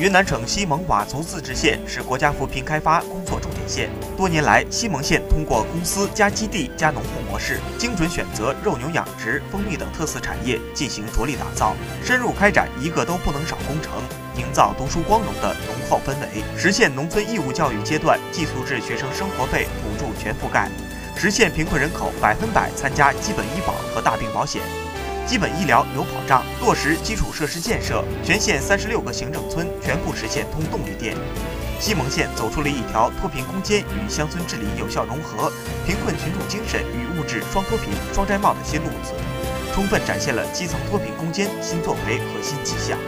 云南省西蒙佤族自治县是国家扶贫开发工作重点县。多年来，西蒙县通过公司加基地加农户模式，精准选择肉牛养殖、蜂蜜等特色产业进行着力打造，深入开展一个都不能少工程，营造读书光荣的浓厚氛围，实现农村义务教育阶段寄宿制学生生活费补助全覆盖，实现贫困人口百分百参加基本医保和大病保险。基本医疗有保障，落实基础设施建设，全县三十六个行政村全部实现通动力电。西蒙县走出了一条脱贫攻坚与乡村治理有效融合、贫困群众精神与物质双脱贫、双摘帽的新路子，充分展现了基层脱贫攻坚新作为和新气象。